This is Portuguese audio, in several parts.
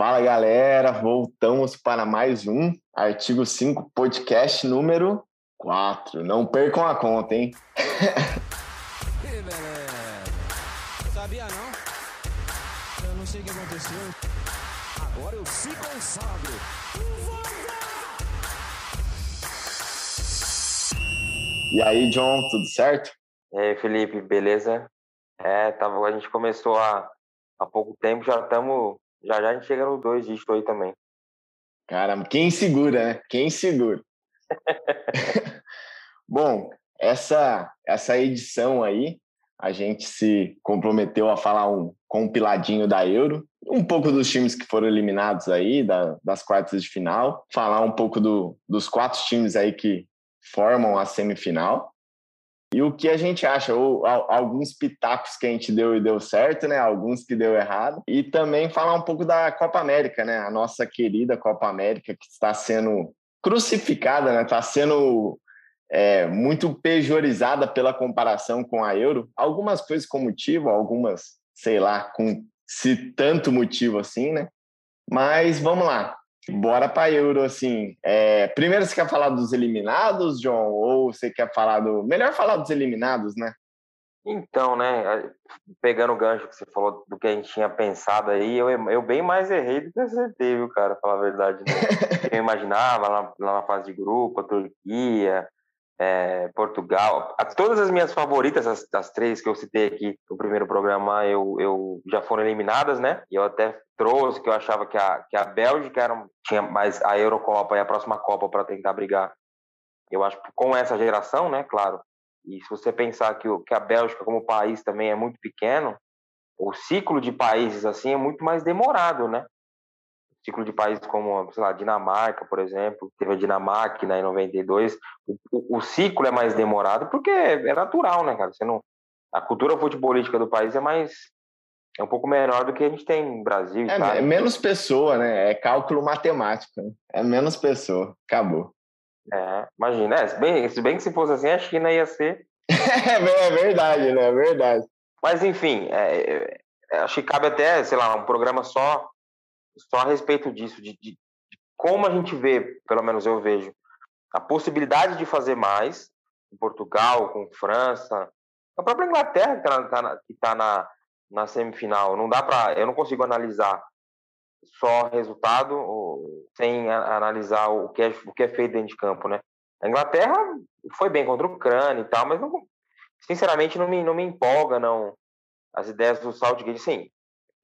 Fala galera, voltamos para mais um Artigo 5 podcast número 4. Não percam a conta, hein? Que beleza. Sabia não? Eu não sei o que aconteceu. Agora eu se consagro. E aí, John, tudo certo? E aí, Felipe, beleza? É, tava, a gente começou há, há pouco tempo, já estamos. Já já a gente chega no dois dígitos aí também. Cara, quem segura, né? Quem segura? Bom, essa, essa edição aí, a gente se comprometeu a falar um compiladinho da Euro, um pouco dos times que foram eliminados aí, da, das quartas de final, falar um pouco do, dos quatro times aí que formam a semifinal e o que a gente acha, ou alguns pitacos que a gente deu e deu certo, né? Alguns que deu errado. E também falar um pouco da Copa América, né? A nossa querida Copa América que está sendo crucificada, né? Está sendo é, muito pejorizada pela comparação com a Euro. Algumas coisas com motivo, algumas, sei lá, com se tanto motivo assim, né? Mas vamos lá. Bora para Euro, assim. É, primeiro você quer falar dos eliminados, John? Ou você quer falar do. Melhor falar dos eliminados, né? Então, né, pegando o gancho que você falou do que a gente tinha pensado aí, eu, eu bem mais errei do que acertei, viu, cara, falar a verdade. Né? eu imaginava lá, lá, na fase de grupo, a Turquia, é, Portugal. Todas as minhas favoritas, as, as, três que eu citei aqui no primeiro programa, eu, eu já foram eliminadas, né? E eu até trouxe que eu achava que a, que a Bélgica era, tinha mais a Eurocopa e a próxima Copa para tentar brigar. Eu acho que com essa geração, né? Claro. E se você pensar que, que a Bélgica, como país, também é muito pequeno, o ciclo de países assim é muito mais demorado, né? Ciclo de países como, sei lá, Dinamarca, por exemplo, teve a Dinamarca né, em 92, o, o, o ciclo é mais demorado porque é natural, né, cara? Você não, a cultura futebolística do país é mais é um pouco menor do que a gente tem no Brasil. É, é menos pessoa, né? É cálculo matemático. Né? É menos pessoa. Acabou. É, imagina. É, se, bem, se bem que se fosse assim, a China ia ser. é verdade, né? É verdade. Mas, enfim, é, é, acho que cabe até, sei lá, um programa só só a respeito disso, de, de, de, como a gente vê, pelo menos eu vejo, a possibilidade de fazer mais em Portugal, com França, a própria Inglaterra que está tá na, que tá na, na semifinal. Não dá para, eu não consigo analisar só resultado sem analisar o que é, o que é feito dentro de campo, né? A Inglaterra foi bem contra o Ucrânia e tal, mas não, sinceramente não me, não me empolga não as ideias do Southgate, sim.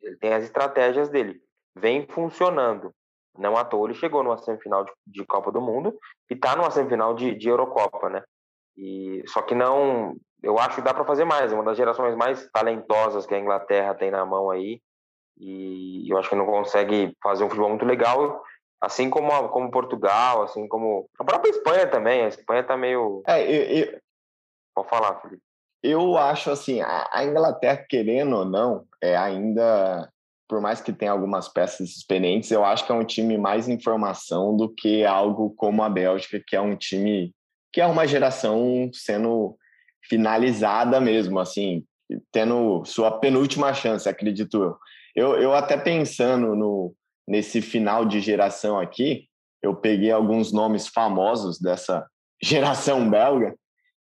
Ele tem as estratégias dele vem funcionando. Não à toa ele chegou numa semifinal de, de Copa do Mundo e está numa semifinal de, de Eurocopa, né? E, só que não, eu acho que dá para fazer mais. É uma das gerações mais talentosas que a Inglaterra tem na mão aí. E eu acho que não consegue fazer um futebol muito legal, assim como, como Portugal, assim como a própria Espanha também. A Espanha tá meio. É, eu, eu... Pode falar, Felipe. Eu acho assim, a Inglaterra, querendo ou não, é ainda por mais que tenha algumas peças experientes, eu acho que é um time mais em formação do que algo como a Bélgica, que é um time que é uma geração sendo finalizada mesmo, assim, tendo sua penúltima chance, acredito eu. Eu, eu até pensando no, nesse final de geração aqui, eu peguei alguns nomes famosos dessa geração belga,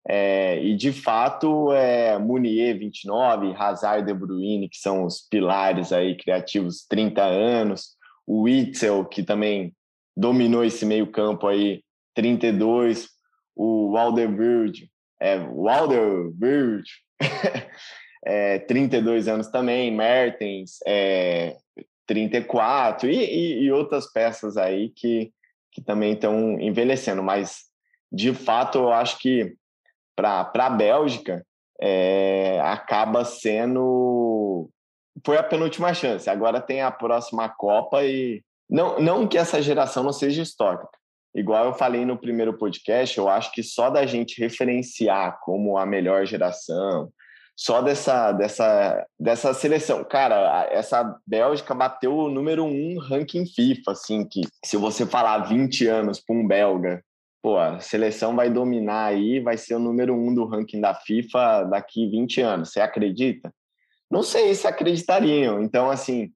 é, e de fato, é, Munier, 29, Hazard De Bruyne, que são os pilares aí criativos, 30 anos, o Witzel, que também dominou esse meio-campo aí, 32, o Walderweireld, é, Walderweireld, é, 32 anos também, Mertens, é, 34, e, e, e outras peças aí que, que também estão envelhecendo, mas de fato eu acho que para a Bélgica, é, acaba sendo. Foi a penúltima chance. Agora tem a próxima Copa e. Não, não que essa geração não seja histórica. Igual eu falei no primeiro podcast, eu acho que só da gente referenciar como a melhor geração, só dessa, dessa, dessa seleção. Cara, essa Bélgica bateu o número um ranking FIFA, assim, que se você falar 20 anos para um belga pô, a seleção vai dominar aí, vai ser o número um do ranking da FIFA daqui 20 anos. Você acredita? Não sei se acreditariam. Então, assim,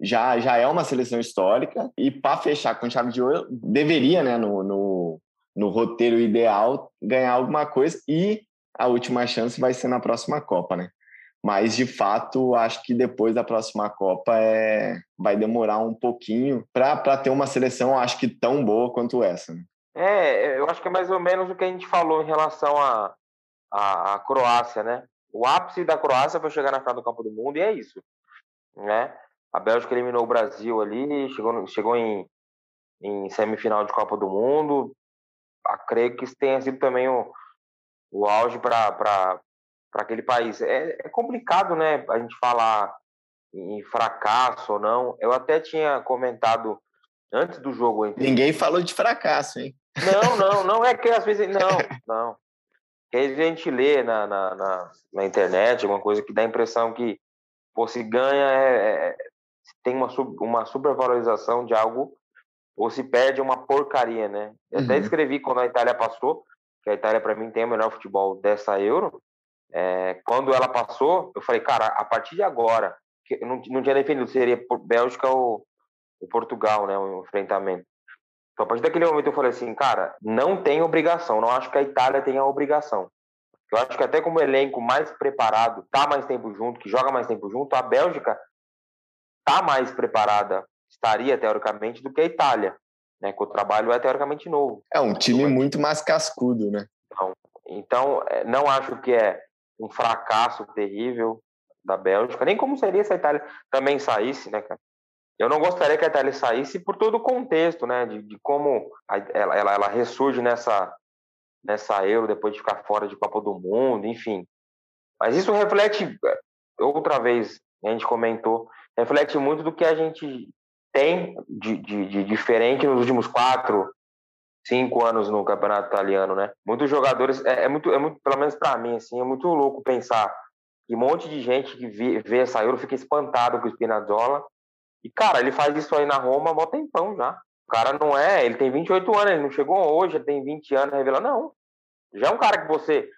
já, já é uma seleção histórica e para fechar com chave de ouro, deveria, né, no, no, no roteiro ideal, ganhar alguma coisa e a última chance vai ser na próxima Copa, né? Mas, de fato, acho que depois da próxima Copa é... vai demorar um pouquinho para ter uma seleção, acho que tão boa quanto essa. Né? É, eu acho que é mais ou menos o que a gente falou em relação à a, a, a, Croácia, né? O ápice da Croácia foi chegar na final do Copa do Mundo e é isso, né? A Bélgica eliminou o Brasil ali, chegou, chegou em, em semifinal de Copa do Mundo. creio que isso tenha sido também o, o auge para aquele país. É, é complicado, né, a gente falar em fracasso ou não. Eu até tinha comentado antes do jogo. Entre... Ninguém falou de fracasso, hein? Não, não, não é que às vezes. Não, não. Que a gente lê na, na, na, na internet alguma coisa que dá a impressão que pô, se ganha é, é, tem uma, sub, uma supervalorização de algo ou se perde uma porcaria, né? Eu uhum. até escrevi quando a Itália passou, que a Itália para mim tem o melhor futebol dessa Euro. É, quando ela passou, eu falei, cara, a partir de agora, que não, não tinha definido seria Bélgica ou, ou Portugal, né, o enfrentamento. Então, a partir daquele momento eu falei assim, cara, não tem obrigação, não acho que a Itália tenha obrigação. Eu acho que até como elenco mais preparado, tá mais tempo junto, que joga mais tempo junto, a Bélgica tá mais preparada, estaria teoricamente, do que a Itália, né? Que o trabalho é teoricamente novo. É um time muito mais cascudo, né? Então, então não acho que é um fracasso terrível da Bélgica, nem como seria se a Itália também saísse, né, cara? Eu não gostaria que a Itália saísse por todo o contexto, né, de, de como a, ela, ela, ela ressurge nessa, nessa Euro depois de ficar fora de Copa do Mundo, enfim. Mas isso reflete, outra vez, a gente comentou, reflete muito do que a gente tem de, de, de diferente nos últimos quatro, cinco anos no campeonato italiano, né? Muitos jogadores, é, é muito, é muito, pelo menos para mim, assim, é muito louco pensar que um monte de gente que vê, vê essa Euro fica espantado com o Spinazzola. E, cara, ele faz isso aí na Roma há um tempão já. O cara não é, ele tem 28 anos, ele não chegou hoje, ele tem 20 anos, revela, não. Já é um cara que você,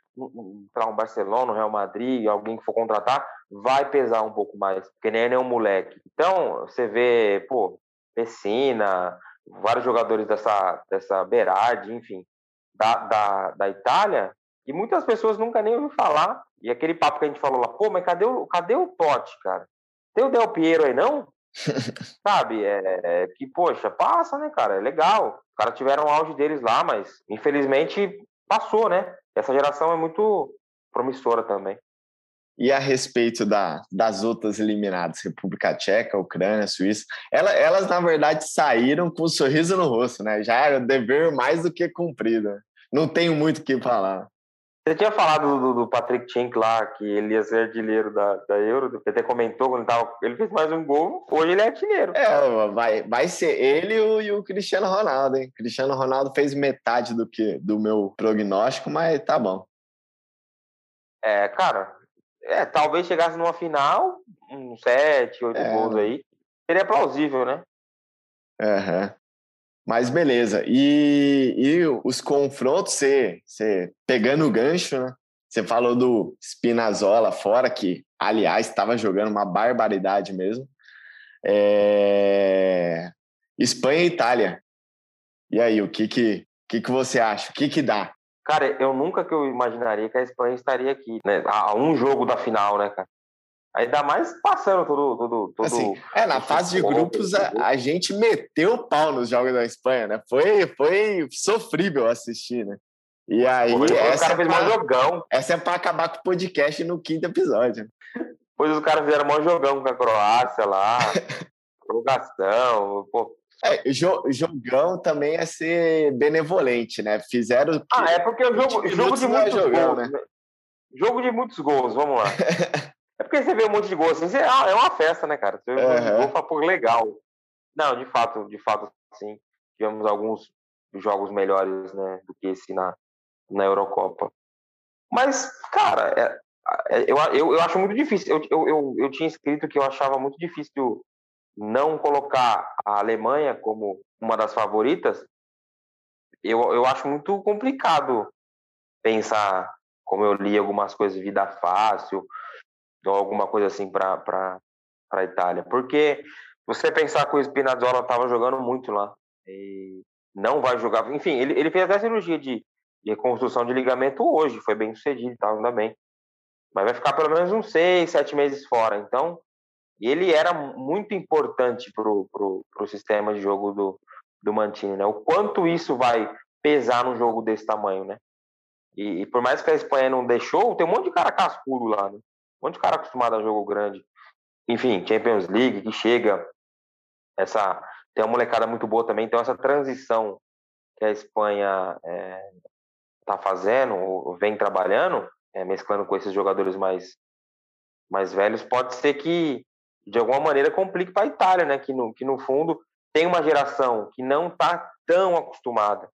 para um Barcelona, um Real Madrid, alguém que for contratar, vai pesar um pouco mais, porque nem é um moleque. Então, você vê, pô, Messina, vários jogadores dessa, dessa Berardi, enfim, da, da, da Itália, e muitas pessoas nunca nem ouviram falar. E aquele papo que a gente falou lá, pô, mas cadê o, cadê o Totti, cara? Tem o Del Piero aí, não? Sabe? É, é, que, poxa, passa, né, cara? É legal. Os caras tiveram o auge deles lá, mas infelizmente passou, né? Essa geração é muito promissora também. E a respeito da, das outras eliminadas, República Tcheca, Ucrânia, Suíça, ela, elas, na verdade, saíram com um sorriso no rosto, né? Já era dever mais do que cumprido. Não tenho muito o que falar. Você tinha falado do, do Patrick Tink lá, que ele ia ser artilheiro da, da Euro, você até comentou quando ele, tava, ele fez mais um gol, hoje ele é artilheiro. É, vai, vai ser ele e o, e o Cristiano Ronaldo, hein? Cristiano Ronaldo fez metade do que do meu prognóstico, mas tá bom. É, cara, é, talvez chegasse numa final, um sete, oito é. gols aí, seria plausível, né? Aham. Uhum. Mas beleza. E, e os confrontos, você, você pegando o gancho, né? Você falou do Spinazzola fora, que, aliás, estava jogando uma barbaridade mesmo. É... Espanha e Itália. E aí, o que que, que, que você acha? O que que dá? Cara, eu nunca que eu imaginaria que a Espanha estaria aqui, né? A um jogo da final, né, cara? Ainda mais passando todo. todo, todo assim, é, na fase de grupos, a, a, gente meteu o pau nos jogos da Espanha, né? Foi, foi sofrível assistir, né? E aí. Pô, essa, cara é pra, jogão. essa é para acabar com o podcast no quinto episódio. Pois os caras fizeram um jogão com a Croácia lá. prorrogação. Pô, é, jogão também é ser benevolente, né? Fizeram. Ah, é porque o jogo, jogo de é muitos jogão, gols. Né? Jogo de muitos gols, vamos lá. é porque você vê um monte de gols assim, ah, é uma festa, né, cara? Você vê um monte de gol fala, pô, legal. Não, de fato, de fato, sim. Tivemos alguns jogos melhores, né, do que esse na, na Eurocopa. Mas, cara, é, é, eu, eu, eu acho muito difícil. Eu, eu, eu, eu tinha escrito que eu achava muito difícil não colocar a Alemanha como uma das favoritas, eu, eu acho muito complicado pensar, como eu li algumas coisas, vida fácil, ou alguma coisa assim para a Itália. Porque você pensar que o Spinazzola estava jogando muito lá e não vai jogar. Enfim, ele, ele fez até cirurgia de, de reconstrução de ligamento hoje, foi bem sucedido, tá, ainda bem. Mas vai ficar pelo menos uns seis, sete meses fora. Então, ele era muito importante para o sistema de jogo do, do Mantini, né? O quanto isso vai pesar num jogo desse tamanho, né? E, e, por mais que a Espanha não deixou, tem um monte de cara cascudo lá, né? Um monte de cara acostumado a jogo grande. Enfim, Champions League, que chega. Essa, tem uma molecada muito boa também, então essa transição que a Espanha está é, fazendo, vem trabalhando, é, mesclando com esses jogadores mais, mais velhos, pode ser que de alguma maneira complique para a Itália, né? Que no, que no fundo tem uma geração que não está tão acostumada.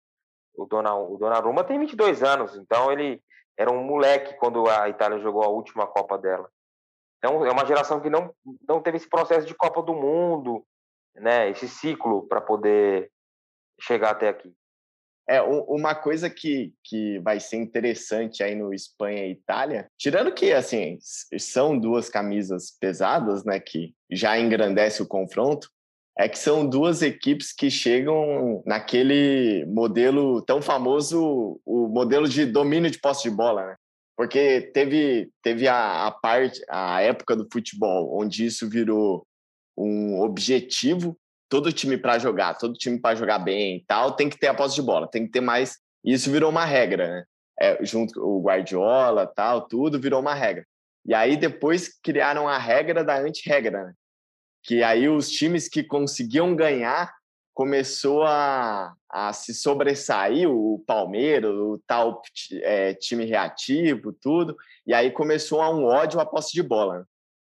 O, Dona, o Donnarumma tem 22 anos, então ele era um moleque quando a Itália jogou a última Copa dela. Então é uma geração que não, não teve esse processo de Copa do Mundo, né? Esse ciclo para poder chegar até aqui. É, uma coisa que, que vai ser interessante aí no Espanha e Itália, tirando que, assim, são duas camisas pesadas, né, que já engrandece o confronto, é que são duas equipes que chegam naquele modelo tão famoso, o modelo de domínio de posse de bola, né? Porque teve, teve a, a parte, a época do futebol, onde isso virou um objetivo todo time para jogar, todo time para jogar bem e tal, tem que ter a posse de bola, tem que ter mais. E isso virou uma regra, né? É, junto com o Guardiola, tal, tudo virou uma regra. E aí depois criaram a regra da anti-regra, né? Que aí os times que conseguiam ganhar começou a, a se sobressair o Palmeiras, o tal é, time reativo, tudo. E aí começou a um ódio à posse de bola. Né?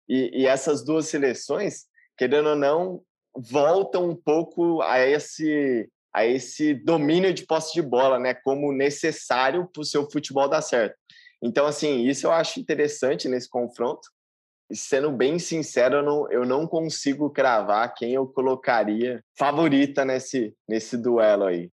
E, e essas duas seleções, querendo ou não, voltam um pouco a esse a esse domínio de posse de bola, né, como necessário para o seu futebol dar certo. Então, assim, isso eu acho interessante nesse confronto. Sendo bem sincero, eu não, eu não consigo cravar quem eu colocaria favorita nesse, nesse duelo aí.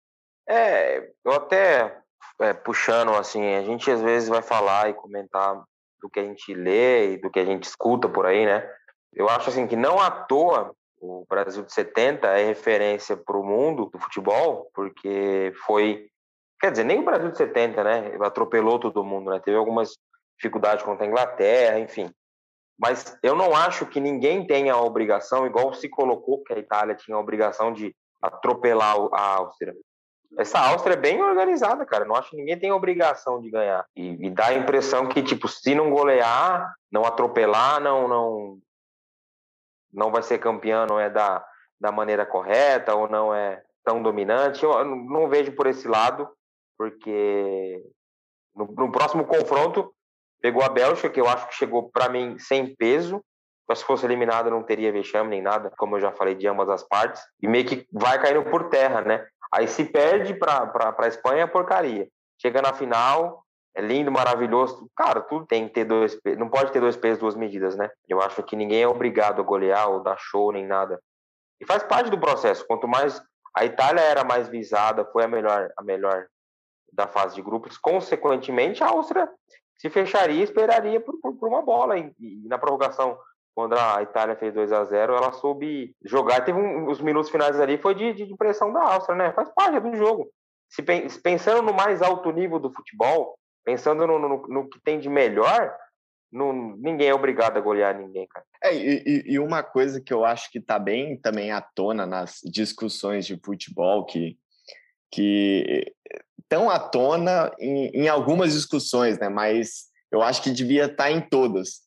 É, eu até é, puxando assim, a gente às vezes vai falar e comentar do que a gente lê e do que a gente escuta por aí, né? Eu acho assim que não à toa o Brasil de 70 é referência para o mundo do futebol, porque foi. Quer dizer, nem o Brasil de 70, né? Atropelou todo mundo, né? Teve algumas dificuldades contra a Inglaterra, enfim. Mas eu não acho que ninguém tenha a obrigação, igual se colocou que a Itália tinha a obrigação de atropelar a Áustria. Essa Áustria é bem organizada, cara. Não acho que ninguém tem a obrigação de ganhar. E, e dá a impressão que, tipo, se não golear, não atropelar, não, não não vai ser campeão, não é da, da maneira correta ou não é tão dominante. Eu não vejo por esse lado, porque no, no próximo confronto pegou a Bélgica, que eu acho que chegou para mim sem peso. Mas se fosse eliminado não teria vexame nem nada, como eu já falei de ambas as partes, e meio que vai caindo por terra, né? Aí se perde para a Espanha é porcaria. Chega na final, é lindo, maravilhoso. Cara, tudo tem que ter dois não pode ter dois pesos, duas medidas, né? Eu acho que ninguém é obrigado a golear ou dar show nem nada. E faz parte do processo. Quanto mais a Itália era mais visada, foi a melhor a melhor da fase de grupos, consequentemente a Áustria se fecharia e esperaria por, por, por uma bola. E, e, na prorrogação, quando a Itália fez 2 a 0 ela soube jogar. Teve um, os minutos finais ali, foi de, de pressão da Áustria, né? Faz parte do jogo. Se pensando no mais alto nível do futebol, pensando no, no, no que tem de melhor, ninguém é obrigado a golear ninguém, cara. É, e, e, uma coisa que eu acho que está bem também à tona nas discussões de futebol, que, que estão à tona em, em algumas discussões, né? mas eu acho que devia estar tá em todas,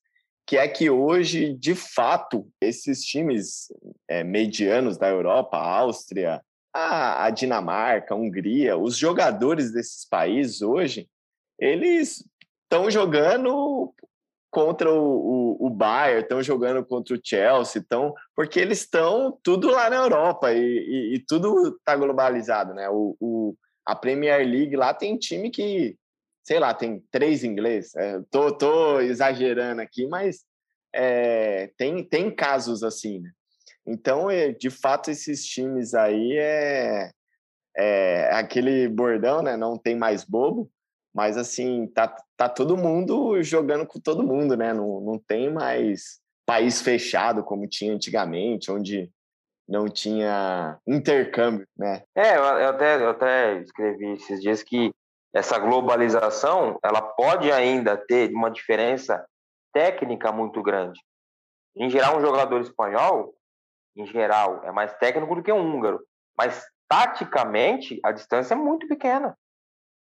que é que hoje, de fato, esses times é, medianos da Europa, a Áustria, a, a Dinamarca, a Hungria, os jogadores desses países hoje, eles estão jogando contra o, o, o Bayern, estão jogando contra o Chelsea, estão, porque eles estão tudo lá na Europa e, e, e tudo está globalizado, né? O, o, a Premier League lá tem time que, sei lá, tem três inglês. É, tô, tô exagerando aqui, mas é, tem, tem casos assim, né? Então, é, de fato, esses times aí é, é aquele bordão, né? Não tem mais bobo. Mas, assim, tá, tá todo mundo jogando com todo mundo, né? Não, não tem mais país fechado como tinha antigamente, onde não tinha intercâmbio, né? É, eu até, eu até escrevi esses dias que essa globalização ela pode ainda ter uma diferença técnica muito grande. Em geral, um jogador espanhol, em geral, é mais técnico do que um húngaro, mas taticamente a distância é muito pequena,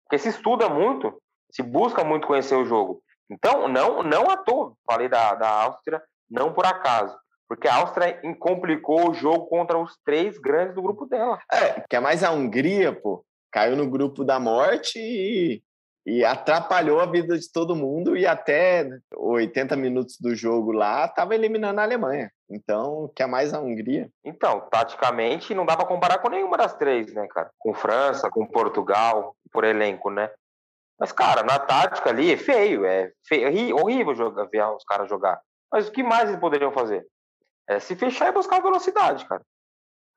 porque se estuda muito, se busca muito conhecer o jogo. Então, não, não à toa, falei da, da Áustria, não por acaso. Porque a Áustria complicou o jogo contra os três grandes do grupo dela. É, que é mais a Hungria, pô. Caiu no grupo da morte e, e atrapalhou a vida de todo mundo e até 80 minutos do jogo lá estava eliminando a Alemanha. Então, que é mais a Hungria. Então, taticamente, não dá para comparar com nenhuma das três, né, cara? Com França, com Portugal, por elenco, né? Mas, cara, na tática ali é feio, é feio, é horrível jogar, ver os caras jogar. Mas o que mais eles poderiam fazer? É se fechar e buscar velocidade, cara.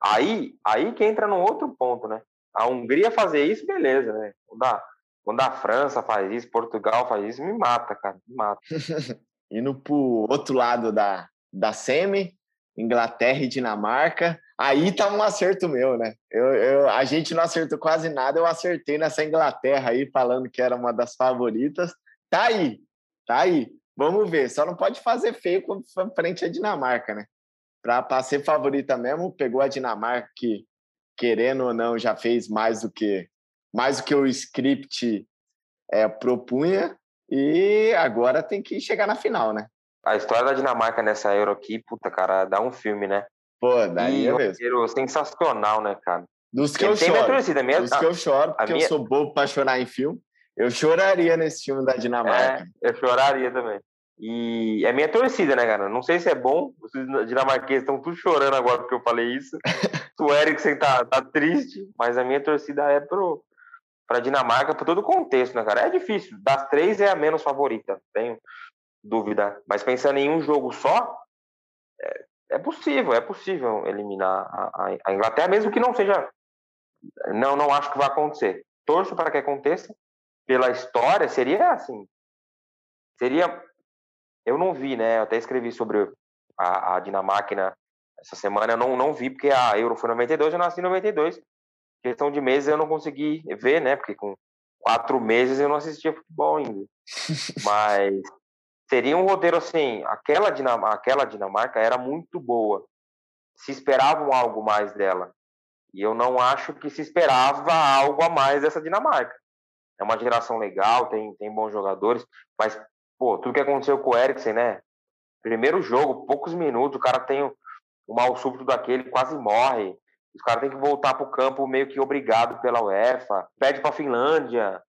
Aí, aí que entra num outro ponto, né? A Hungria fazer isso, beleza, né? Quando a, quando a França faz isso, Portugal faz isso, me mata, cara, me mata. Indo pro outro lado da, da semi, Inglaterra e Dinamarca. Aí tá um acerto meu, né? Eu, eu, a gente não acertou quase nada, eu acertei nessa Inglaterra aí, falando que era uma das favoritas. Tá aí, tá aí. Vamos ver, só não pode fazer feio frente à Dinamarca, né? Para ser favorita mesmo, pegou a Dinamarca que, querendo ou não, já fez mais do que mais do que o script é, propunha e agora tem que chegar na final, né? A história da Dinamarca nessa Euro aqui, puta, cara, dá um filme, né? Pô, daí é mesmo. sensacional, né, cara? Dos que eu choro. Torcida, minha... Dos que eu choro, porque minha... eu sou bobo pra chorar em filme. Eu choraria nesse filme da Dinamarca. É, eu choraria também. E é minha torcida, né, cara? Não sei se é bom. Os dinamarqueses estão tudo chorando agora porque eu falei isso. o Eriksen tá, tá triste, mas a minha torcida é pro, pra Dinamarca por todo o contexto, né, cara? É difícil. Das três é a menos favorita. Tenho dúvida. Mas pensando em um jogo só, é, é possível, é possível eliminar a, a, Inglaterra, mesmo que não seja. Não, não acho que vai acontecer. Torço para que aconteça. Pela história, seria assim. Seria. Eu não vi, né? Eu até escrevi sobre a, a Dinamarca essa semana. Eu não, não vi, porque a Euro foi em 92, eu nasci em 92. Questão de meses eu não consegui ver, né? Porque com quatro meses eu não assistia futebol ainda. Mas seria um roteiro assim, aquela Dinamarca, aquela Dinamarca era muito boa. Se esperavam algo mais dela. E eu não acho que se esperava algo a mais dessa Dinamarca. É uma geração legal, tem, tem bons jogadores, mas, pô, tudo que aconteceu com o Eriksen, né? Primeiro jogo, poucos minutos, o cara tem um, mal súbito daquele, quase morre. Os caras têm que voltar para o campo meio que obrigado pela UEFA, pede para a Finlândia.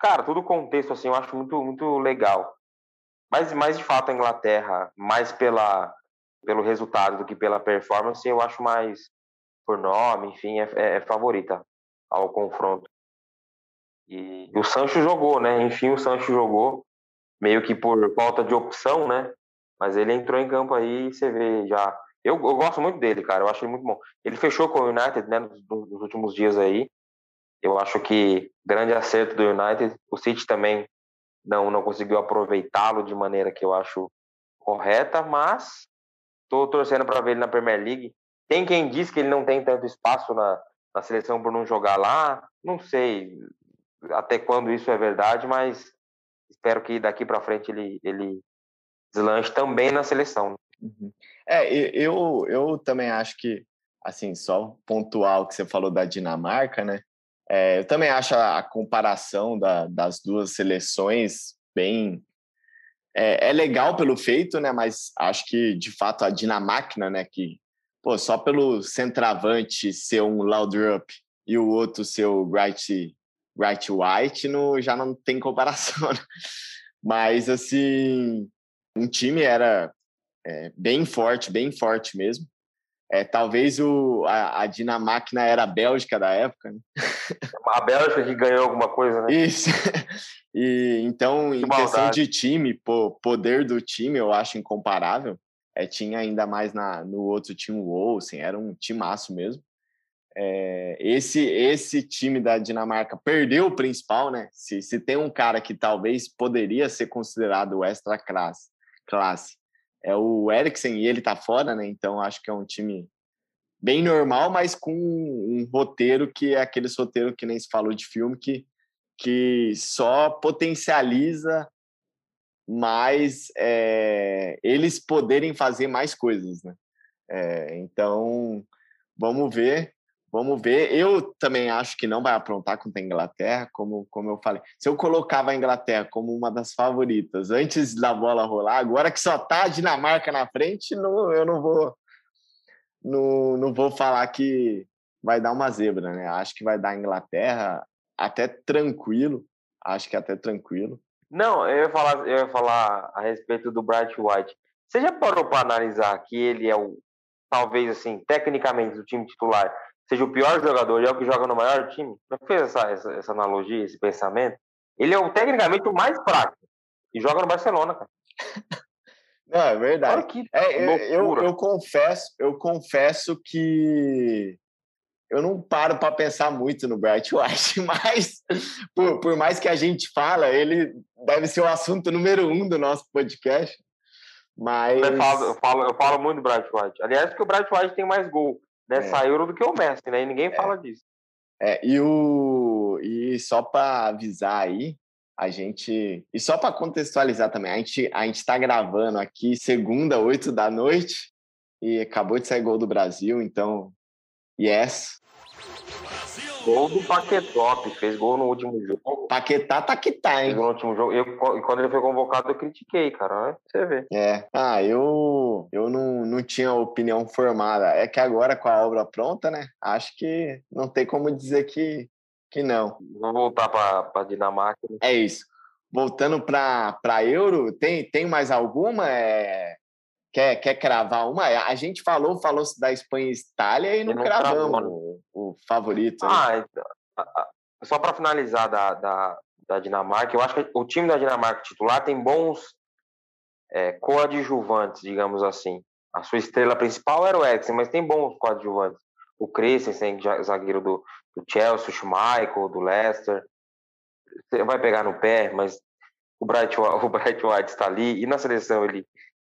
Cara, todo o contexto assim eu acho muito muito legal. Mas, mas de fato, a Inglaterra, mais pela, pelo resultado do que pela performance, eu acho mais por nome, enfim, é, é, é favorita ao confronto. E o Sancho jogou, né? Enfim, o Sancho jogou, meio que por falta de opção, né? Mas ele entrou em campo aí e você vê já. Eu, eu gosto muito dele, cara. Eu acho ele muito bom. Ele fechou com o United, né? Nos, nos últimos dias aí. Eu acho que grande acerto do United. O City também não, não conseguiu aproveitá-lo de maneira que eu acho correta, mas estou torcendo para ver ele na Premier League. Tem quem diz que ele não tem tanto espaço na, na seleção por não jogar lá, não sei até quando isso é verdade, mas espero que daqui para frente ele, ele deslanche também na seleção. Uhum. É, eu, eu também acho que, assim, só pontual que você falou da Dinamarca, né? É, eu também acho a, a comparação da, das duas seleções bem. É, é, legal pelo feito, né? Mas acho que, de fato, a Dinamáquina, né? Que, pô, só pelo centroavante ser um Laudrup e o outro ser o Right, right White, no, já não tem comparação. Né? Mas, assim, um time era é, bem forte, bem forte mesmo. É, talvez o, a, a Dinamáquina era a Bélgica da época. Né? A Bélgica que ganhou alguma coisa, né? Isso. E, então, que em maldade. questão de time, pô, poder do time, eu acho incomparável. É, tinha ainda mais na, no outro time o Olsen, era um timaço mesmo. É, esse, esse time da Dinamarca perdeu o principal, né? Se, se tem um cara que talvez poderia ser considerado extra classe, classe é o Eriksen e ele tá fora, né? Então acho que é um time bem normal, mas com um roteiro que é aquele roteiro que nem se falou de filme que, que só potencializa mais é, eles poderem fazer mais coisas, né? É, então, vamos ver, vamos ver. Eu também acho que não vai aprontar contra a Inglaterra, como, como eu falei. Se eu colocava a Inglaterra como uma das favoritas antes da bola rolar, agora que só tá a Dinamarca na frente, não, eu não vou, não, não vou falar que vai dar uma zebra, né? Acho que vai dar a Inglaterra até tranquilo, acho que até tranquilo. Não, eu ia falar, eu ia falar a respeito do Bright White. Você já parou para analisar que ele é o, talvez assim, tecnicamente do time titular, seja o pior jogador e é o que joga no maior time? Não fez essa, essa, essa analogia, esse pensamento? Ele é o tecnicamente o mais fraco e joga no Barcelona, cara. Não, é verdade. É, eu, eu, eu, confesso, eu confesso que eu não paro para pensar muito no Bright White, mas por, por, mais que a gente fala, ele deve ser o assunto número um do nosso podcast. Mas eu falo, eu falo, eu falo muito do Bright White. Aliás, porque o Bright White tem mais gol nessa é. Euro do que o Messi, né? E ninguém é. fala disso. É, e o e só para avisar aí, a gente e só para contextualizar também, a gente a gente está gravando aqui segunda oito da noite e acabou de sair gol do Brasil, então Yes. Gol do Paquetop, fez gol no último jogo. Paquetá tá que tá, hein? Fez no último jogo. Eu, quando ele foi convocado, eu critiquei, cara. Né? Você vê. É. Ah, eu, eu não, não tinha opinião formada. É que agora, com a obra pronta, né? Acho que não tem como dizer que, que não. Vou voltar para Dinamarca. Né? É isso. Voltando para Euro, tem, tem mais alguma? É, Quer, quer cravar uma? A gente falou, falou da Espanha e Itália e não, não cravamos o, o, favorito. Ah, então, só para finalizar da, da, da, Dinamarca, eu acho que o time da Dinamarca titular tem bons é, coadjuvantes, digamos assim. A sua estrela principal era o Eriksen, mas tem bons coadjuvantes. O Christensen, zagueiro do, do Chelsea, o Schmeichel, do Leicester. Você vai pegar no pé, mas o Bright, o Bright White está ali e na seleção ele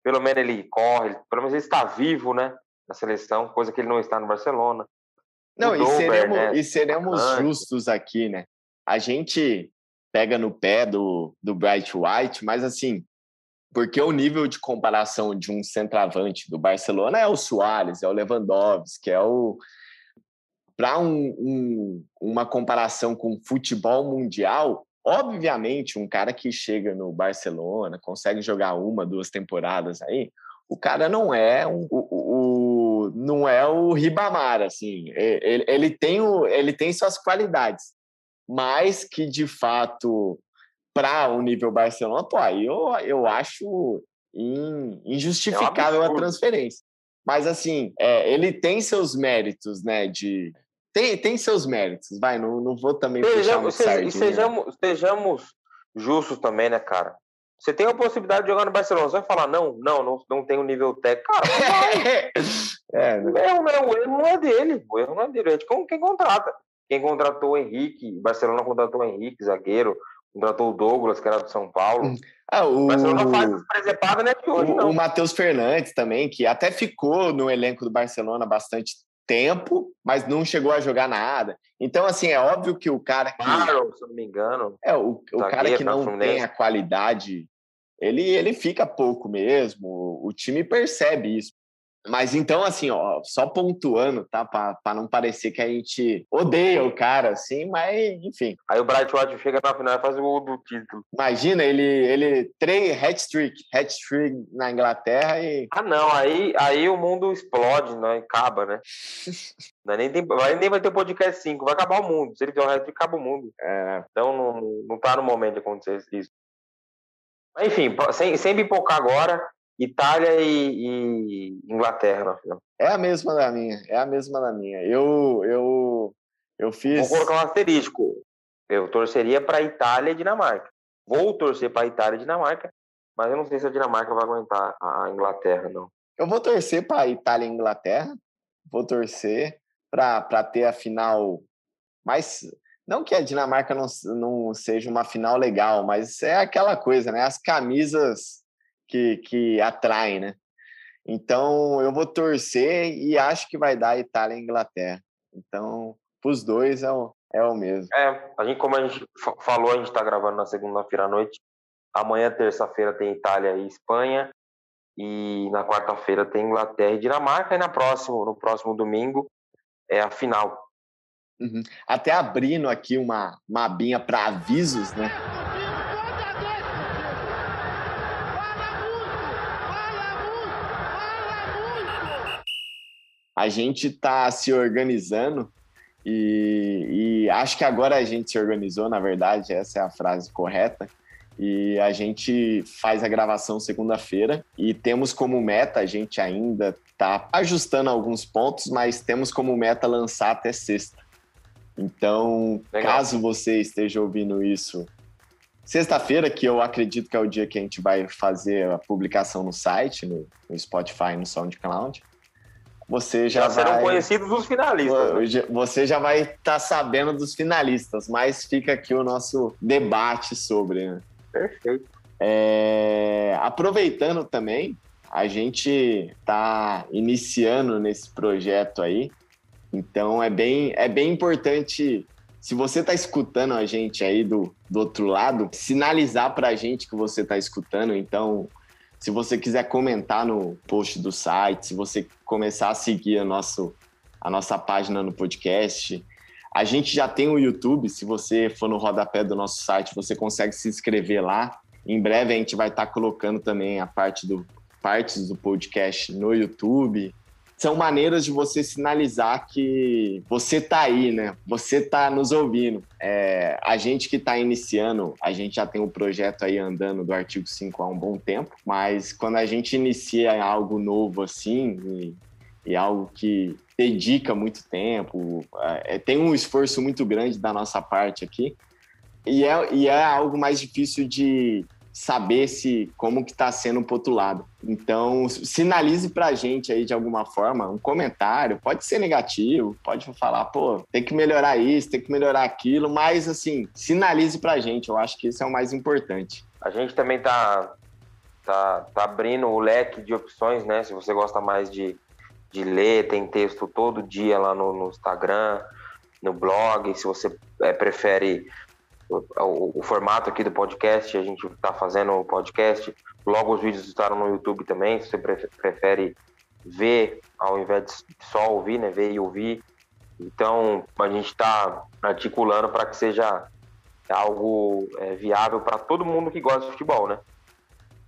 pelo menos ele corre, pelo menos ele está vivo, né? Na seleção, coisa que ele não está no Barcelona. Não, e seremos, né? e seremos justos aqui, né? A gente pega no pé do, do Bright White, mas assim, porque o nível de comparação de um centroavante do Barcelona é o Soares, é o Lewandowski, é o. Para um, um, uma comparação com futebol mundial, Obviamente, um cara que chega no Barcelona, consegue jogar uma, duas temporadas aí, o cara não é um, o, o, não é o Ribamar, assim. Ele, ele, tem o, ele tem suas qualidades, mas que de fato para o nível Barcelona, pô, aí eu, eu acho in, injustificável é a transferência. Mas assim, é, ele tem seus méritos, né, de tem, tem seus méritos, vai, não, não vou também sejamos, puxar no sejamos, sejamos justos também, né, cara? Você tem a possibilidade de jogar no Barcelona, você vai falar, não, não, não, não tem o um nível técnico. Cara, é, né? o, erro, não é, o erro não é dele, o erro não é dele, é de quem contrata. Quem contratou o Henrique, Barcelona contratou o Henrique, zagueiro, contratou o Douglas, que era do São Paulo. Hum. Ah, o Barcelona faz as presepadas, né, hoje, o, não. O Matheus Fernandes também, que até ficou no elenco do Barcelona bastante tempo, mas não chegou a jogar nada. Então, assim, é óbvio que o cara que. Claro, se não me engano. É, o, o cara que não tem a qualidade, ele, ele fica pouco mesmo. O time percebe isso. Mas então, assim, ó, só pontuando, tá? Para não parecer que a gente odeia o cara, assim, mas enfim. Aí o Bright White chega na final e faz o gol do título. Imagina, ele, ele três hat-trick, hat-trick na Inglaterra e. Ah, não, aí, aí o mundo explode, né? Acaba, né? é nem, tem, nem vai ter podcast 5, vai acabar o mundo. Se ele fizer o hat-trick, acaba o mundo. É. Então não, não tá no momento de acontecer isso. Enfim, sem, sem pipocar agora, Itália e, e, Inglaterra na final. É a mesma da minha, é a mesma da minha. Eu, eu, eu fiz. Vou colocar um asterisco. Eu torceria para Itália e Dinamarca. Vou torcer para Itália e Dinamarca, mas eu não sei se a Dinamarca vai aguentar a Inglaterra, não. Eu vou torcer para Itália e Inglaterra. Vou torcer para ter a final mais. Não que a Dinamarca não, não seja uma final legal, mas é aquela coisa, né? As camisas que, que atraem, né? Então, eu vou torcer e acho que vai dar Itália e Inglaterra. Então, os dois é o, é o mesmo. É, a gente, como a gente falou, a gente está gravando na segunda-feira à noite. Amanhã, terça-feira, tem Itália e Espanha. E na quarta-feira tem Inglaterra e Dinamarca. E na próximo, no próximo domingo é a final. Uhum. Até abrindo aqui uma, uma abinha para avisos, né? A gente está se organizando e, e, acho que agora a gente se organizou, na verdade, essa é a frase correta. E a gente faz a gravação segunda-feira e temos como meta, a gente ainda está ajustando alguns pontos, mas temos como meta lançar até sexta. Então, Legal. caso você esteja ouvindo isso sexta-feira, que eu acredito que é o dia que a gente vai fazer a publicação no site, no, no Spotify, no SoundCloud, você já, já serão vai... conhecidos os finalistas. Né? Você já vai estar tá sabendo dos finalistas, mas fica aqui o nosso debate sobre. Né? Perfeito. É... Aproveitando também, a gente está iniciando nesse projeto aí, então é bem, é bem importante. Se você está escutando a gente aí do, do outro lado, sinalizar para a gente que você está escutando. Então, se você quiser comentar no post do site, se você começar a seguir a, nosso, a nossa página no podcast, a gente já tem o YouTube. Se você for no rodapé do nosso site, você consegue se inscrever lá. Em breve a gente vai estar colocando também a parte do partes do podcast no YouTube são maneiras de você sinalizar que você tá aí, né? Você tá nos ouvindo. É, a gente que está iniciando, a gente já tem o um projeto aí andando do artigo 5 há um bom tempo, mas quando a gente inicia algo novo assim, e, e algo que dedica muito tempo, é, tem um esforço muito grande da nossa parte aqui, e é, e é algo mais difícil de saber se como que está sendo pro outro lado. Então, sinalize para a gente aí de alguma forma, um comentário, pode ser negativo, pode falar, pô, tem que melhorar isso, tem que melhorar aquilo, mas assim, sinalize para a gente, eu acho que isso é o mais importante. A gente também tá, tá, tá abrindo o leque de opções, né? Se você gosta mais de, de ler, tem texto todo dia lá no, no Instagram, no blog, se você é, prefere o, o, formato aqui do podcast, a gente está fazendo o podcast, logo os vídeos estarão no YouTube também, se você prefere ver ao invés de só ouvir, né, ver e ouvir. Então, a gente está articulando para que seja algo é, viável para todo mundo que gosta de futebol, né?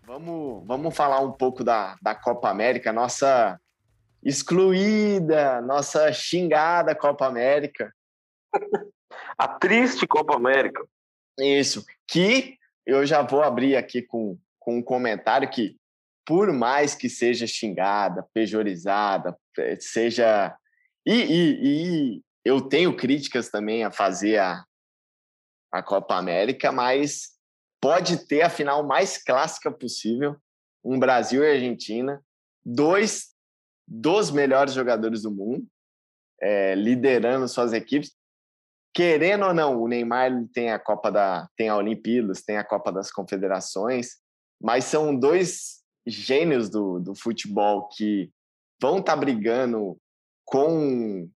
Vamos, vamos falar um pouco da, da Copa América, nossa excluída, nossa xingada Copa América. A triste Copa América. Isso. Que eu já vou abrir aqui com, com um comentário que, por mais que seja xingada, pejorizada, eh, seja. E, e, e eu tenho críticas também a fazer a, a Copa América, mas pode ter a final mais clássica possível um Brasil e Argentina, dois dos melhores jogadores do mundo, é, liderando suas equipes querendo ou não, o Neymar tem a Copa da, tem a Olimpíadas, tem a Copa das Confederações, mas são dois gênios do, do futebol que vão estar tá brigando com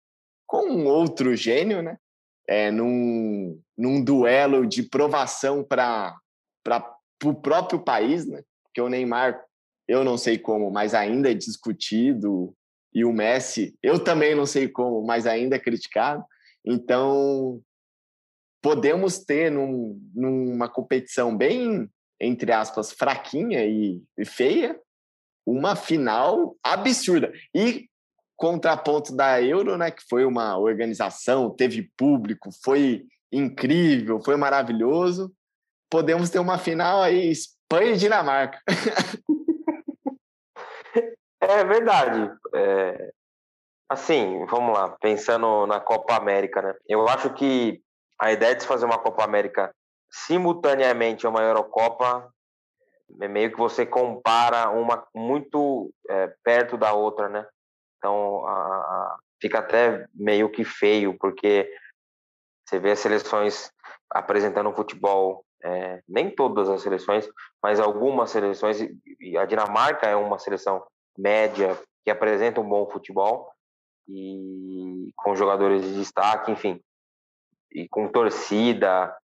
com um outro gênio, né? É, num, num duelo de provação para o próprio país, né? Porque o Neymar, eu não sei como, mas ainda é discutido, e o Messi, eu também não sei como, mas ainda é criticado. Então, podemos ter num, numa competição bem, entre aspas, fraquinha e, e feia, uma final absurda. E contraponto da Euro, né, que foi uma organização, teve público, foi incrível, foi maravilhoso. Podemos ter uma final aí Espanha e Dinamarca. É verdade. É, Assim, vamos lá, pensando na Copa América, né? Eu acho que a ideia de se fazer uma Copa América simultaneamente a uma Eurocopa é meio que você compara uma muito é, perto da outra, né? Então, a, a, fica até meio que feio, porque você vê as seleções apresentando futebol, é, nem todas as seleções, mas algumas seleções, a Dinamarca é uma seleção média, que apresenta um bom futebol e com jogadores de destaque, enfim, e com torcida.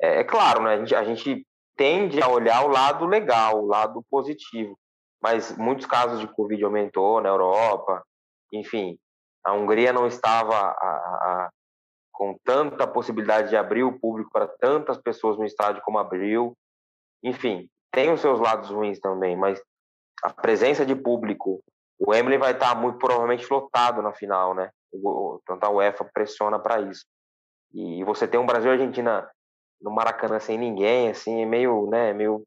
É, é claro, né? A gente, a gente tende a olhar o lado legal, o lado positivo, mas muitos casos de Covid aumentou na Europa, enfim, a Hungria não estava a, a, com tanta possibilidade de abrir o público para tantas pessoas no estádio como abriu. Enfim, tem os seus lados ruins também, mas a presença de público, o Emily vai estar muito provavelmente lotado na final, né? Tanto a UEFA pressiona para isso. E você tem um Brasil e Argentina no Maracanã sem ninguém, assim, é meio, né, meio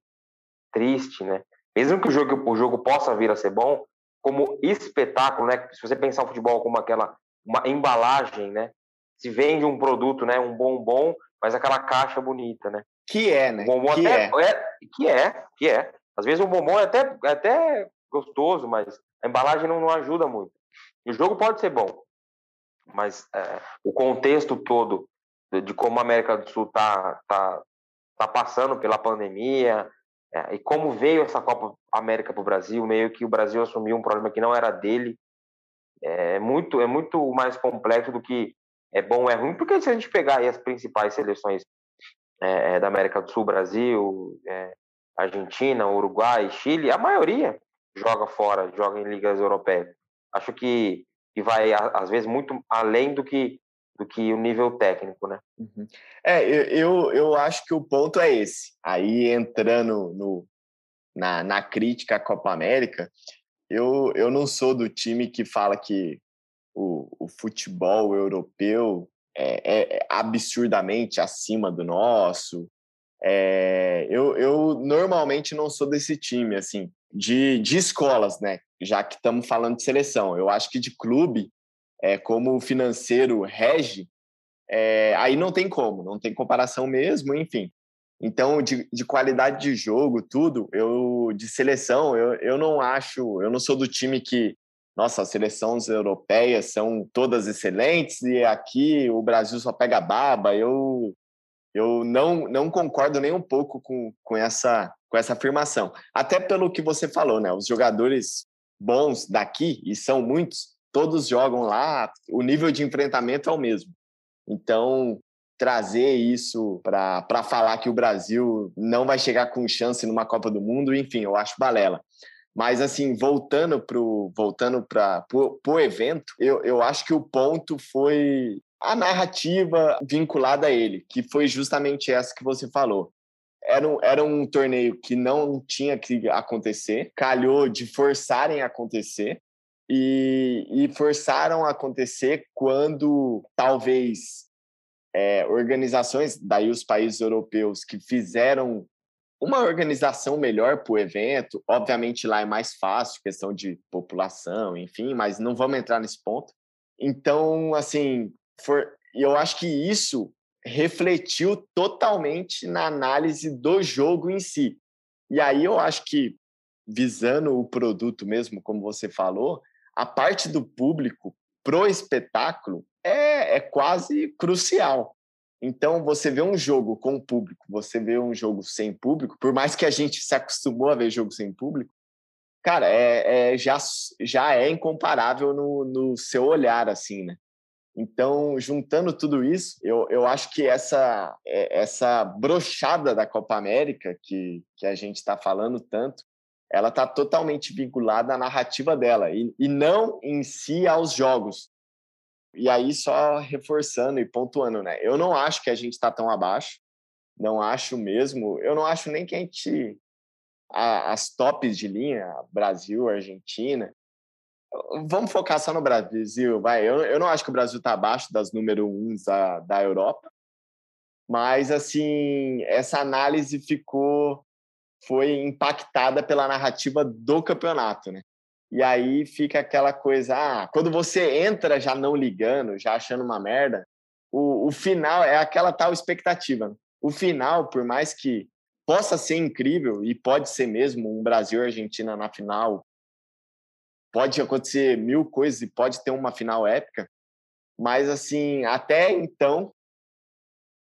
triste, né? Mesmo que o jogo, o jogo possa vir a ser bom, como espetáculo, né? Se você pensar o futebol como aquela uma embalagem, né? Se vende um produto, né? Um bombom, mas aquela caixa bonita, né? Que é, né? O bombom que até é. é. que é, que é. Às vezes o bombom é até, é até gostoso, mas a embalagem não, não ajuda muito. o jogo pode ser bom, mas é, o contexto todo de como a América do Sul está tá, tá passando pela pandemia é, e como veio essa Copa América para o Brasil, meio que o Brasil assumiu um problema que não era dele, é muito, é muito mais complexo do que é bom ou é ruim, porque se a gente pegar aí as principais seleções é, é da América do Sul, Brasil, é, Argentina, Uruguai, Chile, a maioria joga fora, joga em ligas europeias. Acho que, que vai, às vezes, muito além do que do que o nível técnico, né? Uhum. É, eu, eu acho que o ponto é esse. Aí entrando no, na, na crítica à Copa América, eu, eu não sou do time que fala que o, o futebol europeu é, é, absurdamente acima do nosso. É, eu, eu normalmente não sou desse time, assim, de, de escolas, né? Já que estamos falando de seleção. Eu acho que de clube é, como o financeiro rege, é, aí não tem como, não tem comparação mesmo, enfim. Então, de, de, qualidade de jogo, tudo, eu de seleção, eu, eu não acho, eu não sou do time que, nossa, as seleções europeias são todas excelentes e aqui o Brasil só pega baba. Eu, eu não, não concordo nem um pouco com, com, essa, com essa afirmação. Até pelo que você falou, né? Os jogadores bons daqui, e são muitos, todos jogam lá, o nível de enfrentamento é o mesmo. Então, trazer isso para falar que o Brasil não vai chegar com chance numa Copa do Mundo, enfim, eu acho balela. Mas, assim, voltando para voltando o evento, eu, eu acho que o ponto foi a narrativa vinculada a ele, que foi justamente essa que você falou. Era um, era um torneio que não tinha que acontecer, calhou de forçarem acontecer, e, e forçaram acontecer quando talvez é, organizações, daí os países europeus que fizeram uma organização melhor para o evento, obviamente lá é mais fácil, questão de população, enfim, mas não vamos entrar nesse ponto. Então, assim, for, eu acho que isso refletiu totalmente na análise do jogo em si. E aí eu acho que, visando o produto mesmo, como você falou, a parte do público pro espetáculo é, é quase crucial. Então, você vê um jogo com público, você vê um jogo sem público, por mais que a gente se acostumou a ver jogo sem público, cara, é, é já, já é incomparável no, no seu olhar, assim, né? Então, juntando tudo isso, eu, eu acho que essa, é, essa brochada da Copa América, que, que a gente está falando tanto, ela está totalmente vinculada à narrativa dela e, e não em si aos jogos. E aí, só reforçando e pontuando, né? Eu não acho que a gente está tão abaixo, não acho mesmo. Eu não acho nem que a gente. A, as tops de linha, Brasil, Argentina. Vamos focar só no Brasil, vai. Eu, eu não acho que o Brasil está abaixo das número uns da, da Europa, mas, assim, essa análise ficou foi impactada pela narrativa do campeonato, né? E aí fica aquela coisa, ah, quando você entra já não ligando, já achando uma merda, o, o final é aquela tal expectativa. Né? O final, por mais que possa ser incrível, e pode ser mesmo um Brasil e Argentina na final, pode acontecer mil coisas e pode ter uma final épica, mas assim, até então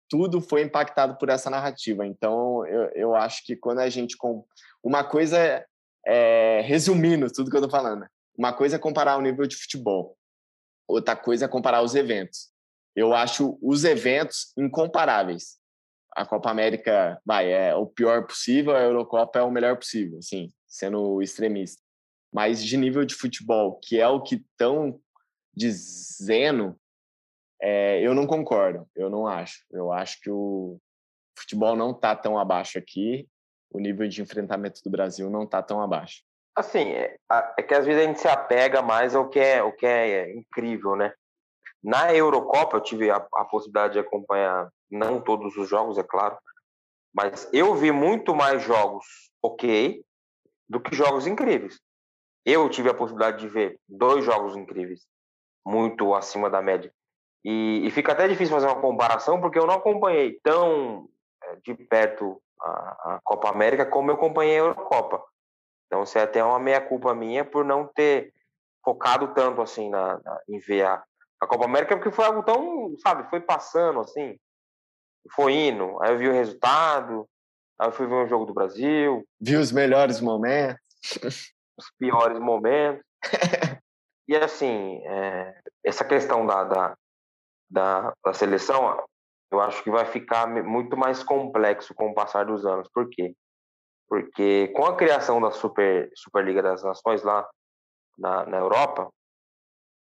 tudo foi impactado por essa narrativa. Então, eu, eu acho que quando a gente. Com... Uma coisa é, resumindo tudo que eu tô falando, uma coisa é comparar o nível de futebol, outra coisa é comparar os eventos. Eu acho os eventos incomparáveis. A Copa América vai é o pior possível, a Eurocopa é o melhor possível, assim, sendo extremista. Mas de nível de futebol, que é o que estão dizendo, é, eu não concordo. Eu não acho. Eu acho que o futebol não está tão abaixo aqui. O nível de enfrentamento do Brasil não está tão abaixo. Assim, é, é, que às vezes a gente se apega mais ao que é, o que é incrível, né? Na Eurocopa eu tive a, a possibilidade de acompanhar, não todos os jogos, é claro, mas eu vi muito mais jogos ok do que jogos incríveis. Eu tive a possibilidade de ver dois jogos incríveis, muito acima da média. E, e fica até difícil fazer uma comparação, porque eu não acompanhei tão é, de perto a, a Copa América como eu acompanhei a Eurocopa. Então, isso é até uma meia-culpa minha por não ter focado tanto assim na, na, em ver a, a Copa América, porque foi algo tão, sabe, foi passando assim, foi indo. Aí eu vi o resultado, aí eu fui ver um jogo do Brasil. Vi os melhores momentos. Os piores momentos. e assim, é, essa questão da, da, da, da seleção, eu acho que vai ficar muito mais complexo com o passar dos anos. Por quê? Porque com a criação da Super, Superliga das Nações lá na, na Europa,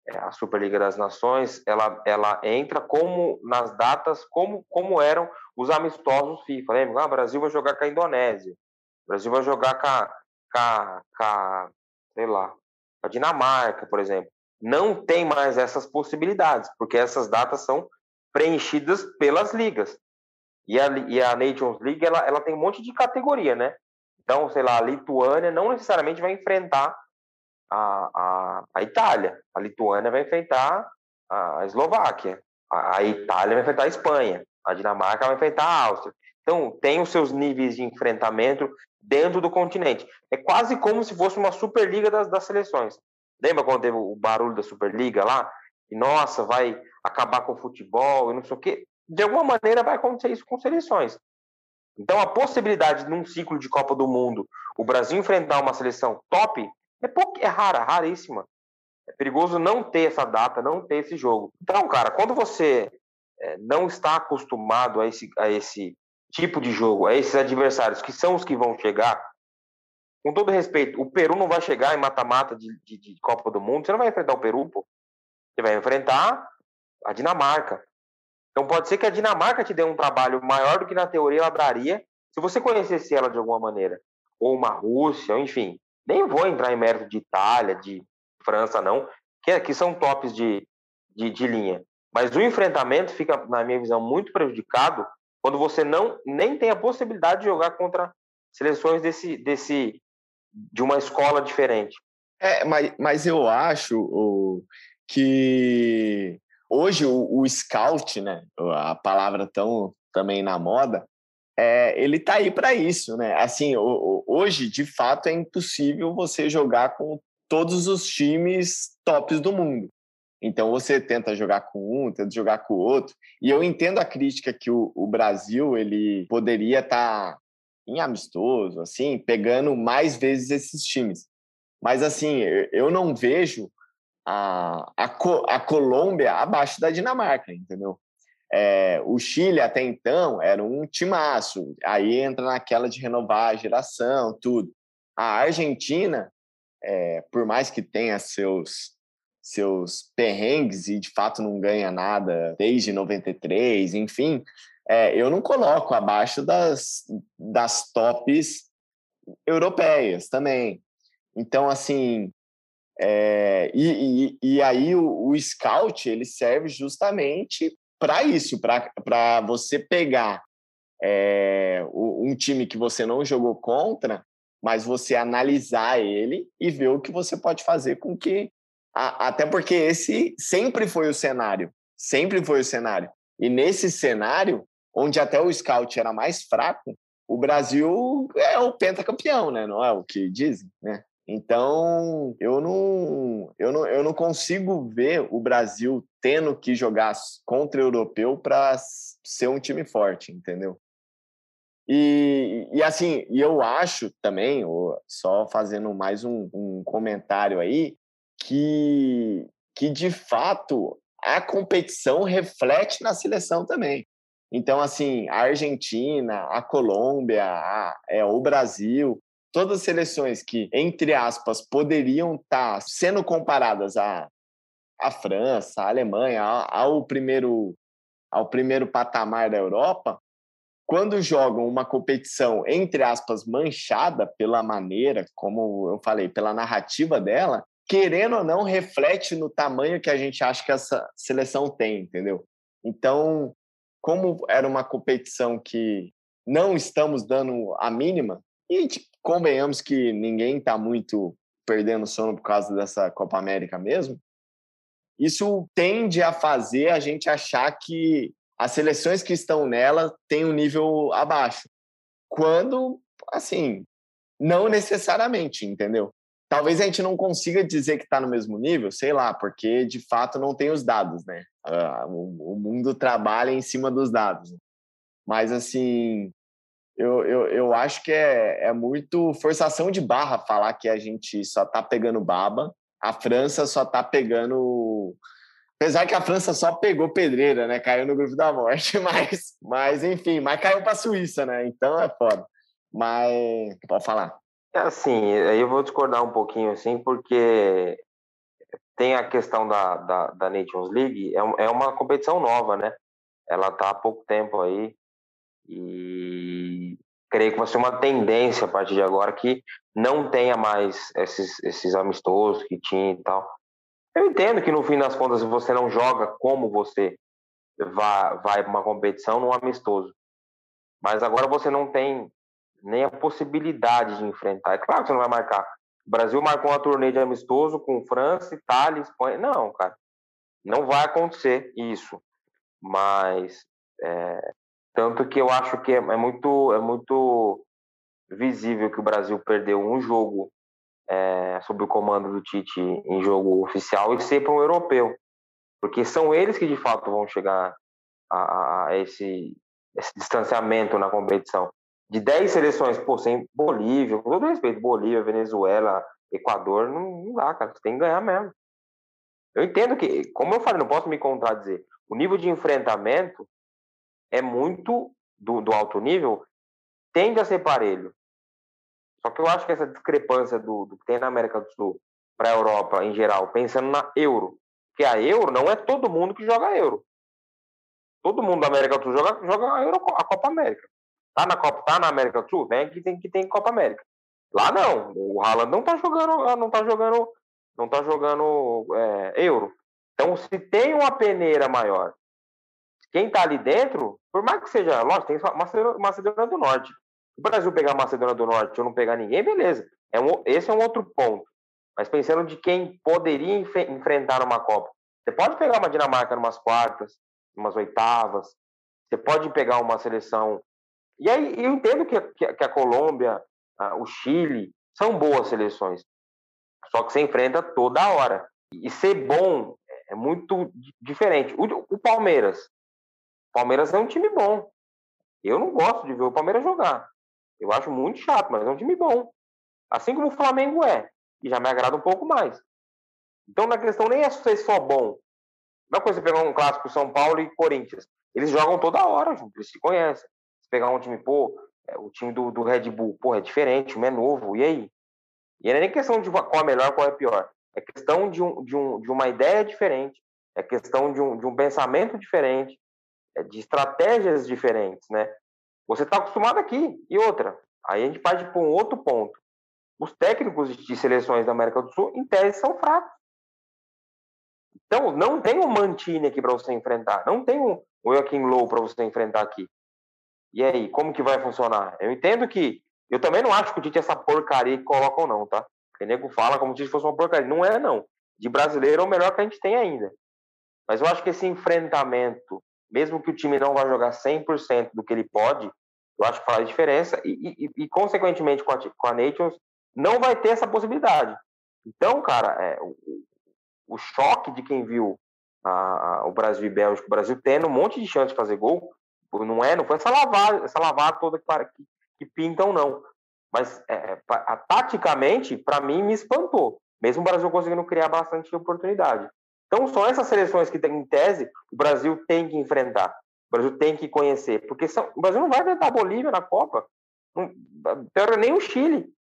é, a Superliga das Nações, ela, ela entra como nas datas como, como eram os amistosos FIFA. Lembra? Ah, o Brasil vai jogar com a Indonésia. O Brasil vai jogar com a, com sei lá, a Dinamarca, por exemplo. Não tem mais essas possibilidades, porque essas datas são preenchidas pelas ligas. E a, e a Nations League, ela, ela tem um monte de categoria, né? Então, sei lá, a Lituânia não necessariamente vai enfrentar a, a, a Itália. A Lituânia vai enfrentar a Eslováquia. A, a Itália vai enfrentar a Espanha. A Dinamarca vai enfrentar a Áustria. Então, tem os seus níveis de enfrentamento dentro do continente. É quase como se fosse uma Superliga das, das seleções. Lembra quando teve o barulho da Superliga lá? E, nossa, vai acabar com o futebol e não sei o quê. De alguma maneira vai acontecer isso com seleções. Então, a possibilidade de, num ciclo de Copa do Mundo, o Brasil enfrentar uma seleção top é, é rara, raríssima. É perigoso não ter essa data, não ter esse jogo. Então, cara, quando você é, não está acostumado a esse, a esse tipo de jogo, a esses adversários que são os que vão chegar, com todo respeito, o Peru não vai chegar em mata-mata de, de, de, Copa do Mundo, você não vai enfrentar o Peru, pô. Você vai enfrentar a Dinamarca. Então pode ser que a Dinamarca te dê um trabalho maior do que na teoria ela daria se você conhecesse ela de alguma maneira. Ou uma Rússia, enfim. Nem vou entrar em mérito de Itália, de França, não, que, que são tops de, de, de linha. Mas o enfrentamento fica, na minha visão, muito prejudicado quando você não nem tem a possibilidade de jogar contra seleções desse, desse de uma escola diferente. É, mas, mas eu acho o, que hoje o, o scout, né, a palavra tão também na moda, é, ele tá aí para isso, né? Assim, o, hoje de fato é impossível você jogar com todos os times tops do mundo. Então você tenta jogar com um, tenta jogar com o outro. E eu entendo a crítica que o, o Brasil ele poderia estar tá em amistoso, assim, pegando mais vezes esses times. Mas assim, eu não vejo a, a, a Colômbia abaixo da Dinamarca, entendeu? É, o Chile até então era um timaço, aí entra naquela de renovar a geração, tudo. A Argentina, é, por mais que tenha seus seus perrengues e de fato não ganha nada desde 93, enfim, é, eu não coloco abaixo das, das tops europeias também. Então, assim, é, e, e, e, aí o, o, scout ele serve justamente para isso, para você pegar é, um time que você não jogou contra, mas você analisar ele e ver o que você pode fazer com que. A, até porque esse sempre foi o cenário. Sempre foi o cenário. E nesse cenário, onde até o scout era mais fraco, o Brasil é o pentacampeão, né? Não é o que dizem, né? Então, eu não, eu não, eu não consigo ver o Brasil tendo que jogar contra o europeu para ser um time forte, entendeu? E, e assim, eu acho também, só fazendo mais um, um comentário aí, que, que de fato a competição reflete na seleção também. Então, assim, a Argentina, a Colômbia, a, é, o Brasil, todas as seleções que, entre aspas, poderiam estar tá sendo comparadas à, à França, à Alemanha, ao primeiro, ao primeiro patamar da Europa, quando jogam uma competição, entre aspas, manchada pela maneira, como eu falei, pela narrativa dela, querendo ou não, reflete no tamanho que a gente acha que essa seleção tem, entendeu? Então, como era uma competição que não estamos dando a mínima, e convenhamos que ninguém está muito perdendo sono por causa dessa Copa América mesmo, isso tende a fazer a gente achar que as seleções que estão nela têm um nível abaixo. Quando, assim, não necessariamente, entendeu? Talvez a gente não consiga dizer que está no mesmo nível, sei lá, porque de fato não tem os dados, né? O mundo trabalha em cima dos dados. Mas, assim, eu, eu, eu acho que é, é muito forçação de barra falar que a gente só está pegando baba, a França só está pegando Apesar que a França só pegou pedreira, né? Caiu no grupo da morte, mas, mas enfim, mas caiu para a Suíça, né? Então é foda. Mas pode falar. É assim, aí eu vou discordar um pouquinho, assim, porque tem a questão da, da, da Nations League, é, é uma competição nova, né? Ela tá há pouco tempo aí e creio que vai ser uma tendência a partir de agora que não tenha mais esses, esses amistosos que tinha e tal. Eu entendo que no fim das contas você não joga como você vai, vai para uma competição num amistoso. Mas agora você não tem nem a possibilidade de enfrentar. É claro que você não vai marcar. O Brasil marcou uma turnê de amistoso com França, Itália, Espanha. Não, cara. Não vai acontecer isso. Mas é, tanto que eu acho que é, é, muito é muito visível que o Brasil perdeu um jogo é, sob o comando do Tite em jogo oficial e ser para um europeu, porque são eles que de fato vão chegar a, a esse, esse, distanciamento na competição. De 10 seleções, pô, sem Bolívia, com todo respeito, Bolívia, Venezuela, Equador, não, não dá, cara, você tem que ganhar mesmo. Eu entendo que, como eu falei, não posso me contradizer, o nível de enfrentamento é muito do, do alto nível, tende a ser parelho. Só que eu acho que essa discrepância do, do que tem na América do Sul para a Europa em geral, pensando na euro, que a euro não é todo mundo que joga euro. Todo mundo da América do Sul joga, joga a, euro, a Copa América. Tá na Copa, tá na América do Sul, vem aqui tem que tem Copa América. Lá não, o Haaland não tá jogando, não tá jogando, não tá jogando é, euro. Então, se tem uma peneira maior, quem tá ali dentro, por mais que seja, lógico, tem Macedônia do Norte, o Brasil pegar Macedônia do Norte ou não pegar ninguém, beleza. É um, esse é um outro ponto. Mas pensando de quem poderia enf enfrentar uma Copa. Você pode pegar uma Dinamarca numas quartas, umas oitavas. Você pode pegar uma seleção. E aí eu entendo que, que, que a Colômbia, a, o Chile, são boas seleções. Só que você enfrenta toda hora. E ser bom é muito diferente. O, o Palmeiras. O Palmeiras é um time bom. Eu não gosto de ver o Palmeiras jogar. Eu acho muito chato, mas é um time bom. Assim como o Flamengo é. E já me agrada um pouco mais. Então, na questão nem é ser só bom. Não é coisa você pegar um clássico São Paulo e Corinthians. Eles jogam toda hora, eles se conhecem. Pegar um time, pô, é, o time do, do Red Bull, pô, é diferente, o time é novo, e aí? E não é nem questão de qual é melhor, qual é pior. É questão de, um, de, um, de uma ideia diferente, é questão de um, de um pensamento diferente, é de estratégias diferentes, né? Você está acostumado aqui. E outra, aí a gente parte para um outro ponto. Os técnicos de seleções da América do Sul, em tese, são fracos. Então, não tem um Mantini aqui para você enfrentar. Não tem um Joaquim Low para você enfrentar aqui. E aí, como que vai funcionar? Eu entendo que. Eu também não acho que o Tite é essa porcaria que colocam, não, tá? O nego fala como se fosse uma porcaria. Não é, não. De brasileiro é o melhor que a gente tem ainda. Mas eu acho que esse enfrentamento, mesmo que o time não vá jogar 100% do que ele pode, eu acho que faz diferença e, e, e consequentemente, com a, com a Nations, não vai ter essa possibilidade. Então, cara, é, o, o, choque de quem viu a, a, o Brasil e Bélgica, o Brasil tendo um monte de chance de fazer gol, não é, não foi essa lavada, essa lavada toda que, que, que pintam, não. Mas é, a, taticamente, para mim, me espantou. Mesmo o Brasil conseguindo criar bastante oportunidade. Então, são essas seleções que, em tese, o Brasil tem que enfrentar. O Brasil tem que conhecer. Porque são, o Brasil não vai enfrentar a Bolívia na Copa. Não, nem o Chile.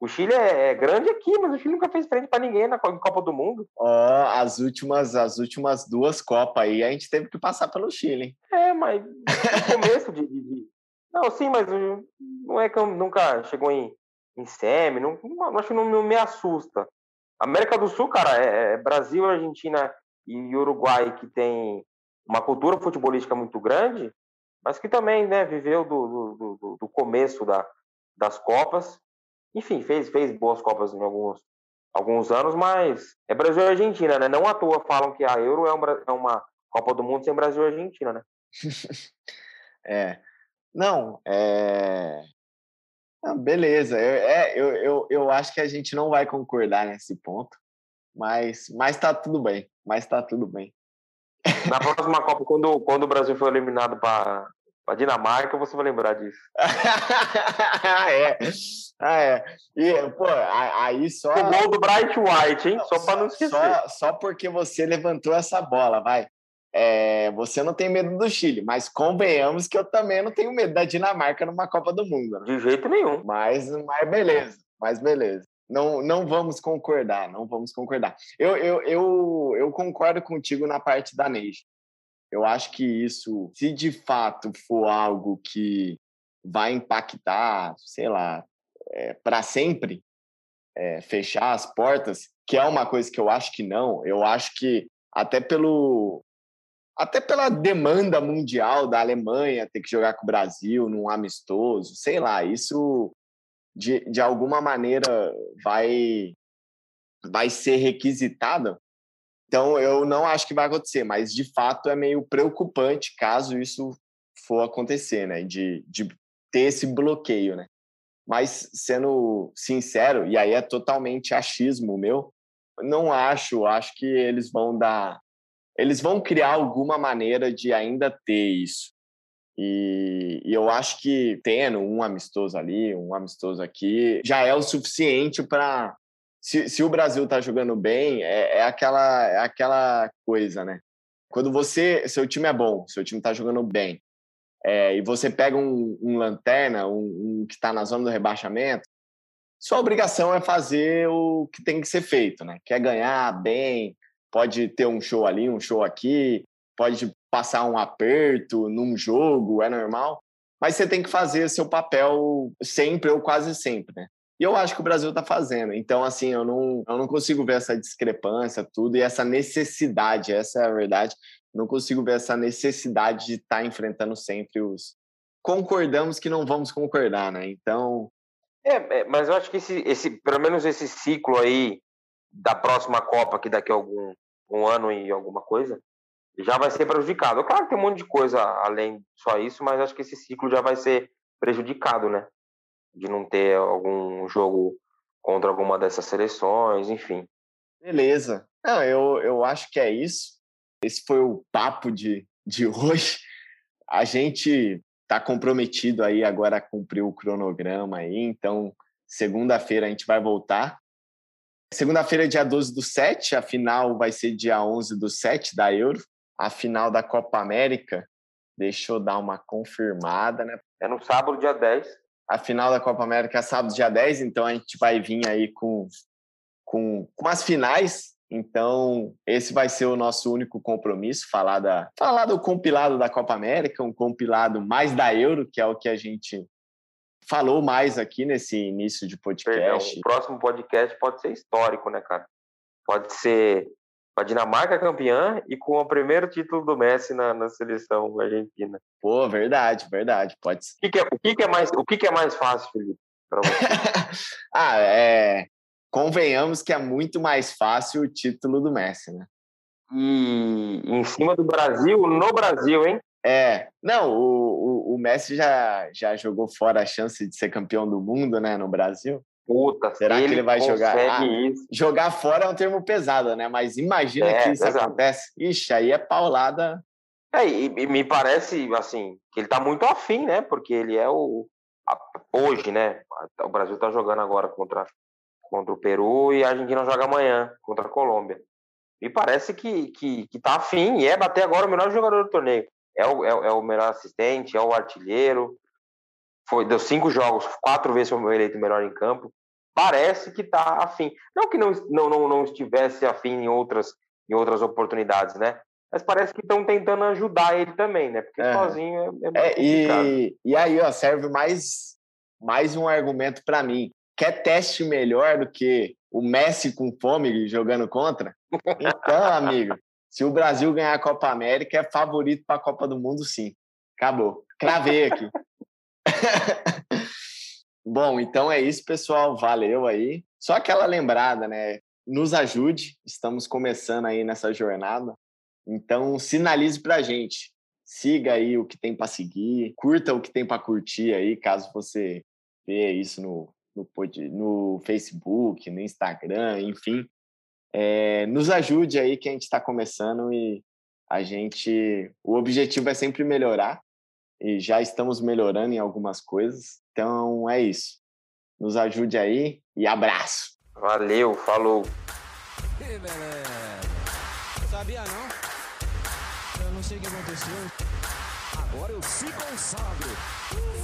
O Chile é, é, grande aqui, mas o Chile nunca fez frente para ninguém na Copa do Mundo. Oh, as últimas, as últimas duas Copas aí a gente teve que passar pelo Chile. É, mas no começo de, de, de, Não, sim, mas não é que eu nunca chegou em, em semi, não, não, acho que não, não, me assusta. América do Sul, cara, é, é Brasil, Argentina e Uruguai que tem uma cultura futebolística muito grande, mas que também né, viveu do, do, do, do começo da, das Copas enfim, fez, fez boas Copas em alguns, alguns anos, mas é Brasil e Argentina, né? Não à toa falam que a Euro é, um, é uma Copa do Mundo sem Brasil e Argentina, né? é. Não, é. beleza, eu, é, eu, eu, eu acho que a gente não vai concordar nesse ponto, mas, mas tá tudo bem, mas tá tudo bem. Na próxima Copa, quando, quando o Brasil foi eliminado para a Dinamarca, você vai lembrar disso. ah, é. Ah, é. E, pô, aí só. O gol do Bright White, hein? Só, só para não esquecer. Só, só porque você levantou essa bola, vai. É, você não tem medo do Chile, mas convenhamos que eu também não tenho medo da Dinamarca numa Copa do Mundo. Né? De jeito nenhum. Mas, mas beleza, mas beleza. Não, não vamos concordar, não vamos concordar. Eu, eu, eu, eu concordo contigo na parte da Neide. Eu acho que isso, se de fato for algo que vai impactar, sei lá, é, para sempre, é, fechar as portas, que é uma coisa que eu acho que não. Eu acho que até pelo até pela demanda mundial da Alemanha ter que jogar com o Brasil num amistoso, sei lá, isso de, de alguma maneira vai vai ser requisitado então, eu não acho que vai acontecer, mas de fato é meio preocupante caso isso for acontecer, né? De, de ter esse bloqueio, né? Mas, sendo sincero, e aí é totalmente achismo meu, não acho, acho que eles vão dar. Eles vão criar alguma maneira de ainda ter isso. E, e, eu acho que tendo um amistoso ali, um amistoso aqui, já é o suficiente para se, se o Brasil está jogando bem, é, é, aquela, é aquela coisa, né? Quando você, seu time é bom, seu time está jogando bem, é, e você pega um, um lanterna, um, um que está na zona do rebaixamento, sua obrigação é fazer o que tem que ser feito, né? Quer ganhar bem, pode ter um show ali, um show aqui, pode passar um aperto num jogo, é normal, mas você tem que fazer seu papel sempre ou quase sempre, né? E eu acho que o Brasil está fazendo. Então, assim, eu não, eu não consigo ver essa discrepância, tudo, e essa necessidade, essa é a verdade. Não consigo ver essa necessidade de estar tá enfrentando sempre os. Concordamos que não vamos concordar, né? Então. É, é, mas eu acho que esse, esse, pelo menos esse ciclo aí da próxima Copa, que daqui a algum um ano e alguma coisa, já vai ser prejudicado. Claro que tem um monte de coisa além só isso, mas acho que esse ciclo já vai ser prejudicado, né? De não ter algum jogo contra alguma dessas seleções, enfim. Beleza. Não, eu, eu acho que é isso. Esse foi o papo de, de hoje. A gente está comprometido aí agora a cumprir o cronograma aí, então segunda-feira a gente vai voltar. Segunda-feira, dia 12 do 7, a final vai ser dia 11 do 7 da Euro. A final da Copa América, deixa eu dar uma confirmada, né? É no sábado, dia 10 a final da Copa América é sábado, dia 10, então a gente vai vir aí com, com, com as finais. Então, esse vai ser o nosso único compromisso, falar, da, falar do compilado da Copa América, um compilado mais da Euro, que é o que a gente falou mais aqui nesse início de podcast. Perdão, o próximo podcast pode ser histórico, né, cara? Pode ser a Dinamarca campeã e com o primeiro título do Messi na, na seleção argentina. Pô, verdade, verdade, pode ser. O que, que, é, o que, que é, mais, o que, que é mais fácil, Felipe? ah, é. Convenhamos que é muito mais fácil o título do Messi, né? E em cima do Brasil, no Brasil, hein? É, não, o, o, o Messi já, já jogou fora a chance de ser campeão do mundo, né, no Brasil. Puta, Será que ele vai jogar? Ah, jogar fora é um termo pesado, né? Mas imagina é, que isso exato. acontece. Ixi, aí é paulada. É, e, e, me parece, assim, que ele tá muito afim, né? Porque ele é o. A, hoje, né? O Brasil tá jogando agora contra, contra o Peru e a Argentina joga amanhã contra a Colômbia. Me parece que, que, que tá afim e é bater agora o melhor jogador do torneio. É o, é, é o melhor assistente, é o artilheiro. Foi, deu cinco jogos, quatro vezes foi eleito melhor em campo. Parece que tá afim. Não que não, não, não, não estivesse afim em outras, em outras oportunidades, né? mas parece que estão tentando ajudar ele também, né? Porque é. sozinho é, é, é e, e aí, ó, serve mais, mais um argumento para mim. Quer teste melhor do que o Messi com fome jogando contra? Então, amigo, se o Brasil ganhar a Copa América, é favorito para a Copa do Mundo, sim. Acabou. Cravei aqui. Bom, então é isso, pessoal. Valeu aí. Só aquela lembrada, né? Nos ajude. Estamos começando aí nessa jornada. Então, sinalize para gente. Siga aí o que tem para seguir, curta o que tem para curtir aí, caso você vê isso no, no, no Facebook, no Instagram, enfim. É, nos ajude aí que a gente está começando e a gente. O objetivo é sempre melhorar e já estamos melhorando em algumas coisas. Então é isso. Nos ajude aí e abraço. Valeu, falou. Sabia não? Eu não sei o que aconteceu. Agora eu se consagro.